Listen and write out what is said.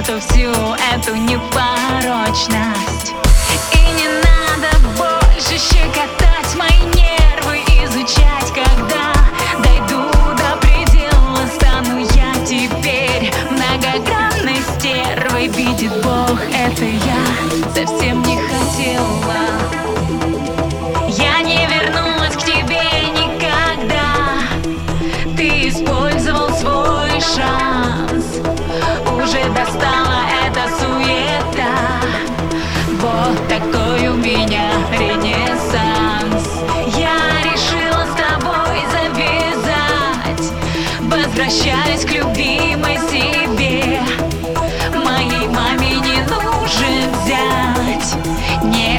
черту всю эту непорочность. И не надо больше щекотать мои нервы Изучать, когда дойду до предела Стану я теперь многогранной стервой. Видит Бог, это я достала эта суета. Вот такой у меня ренессанс. Я решила с тобой завязать. Возвращаюсь к любимой себе. Моей маме не нужен взять. Не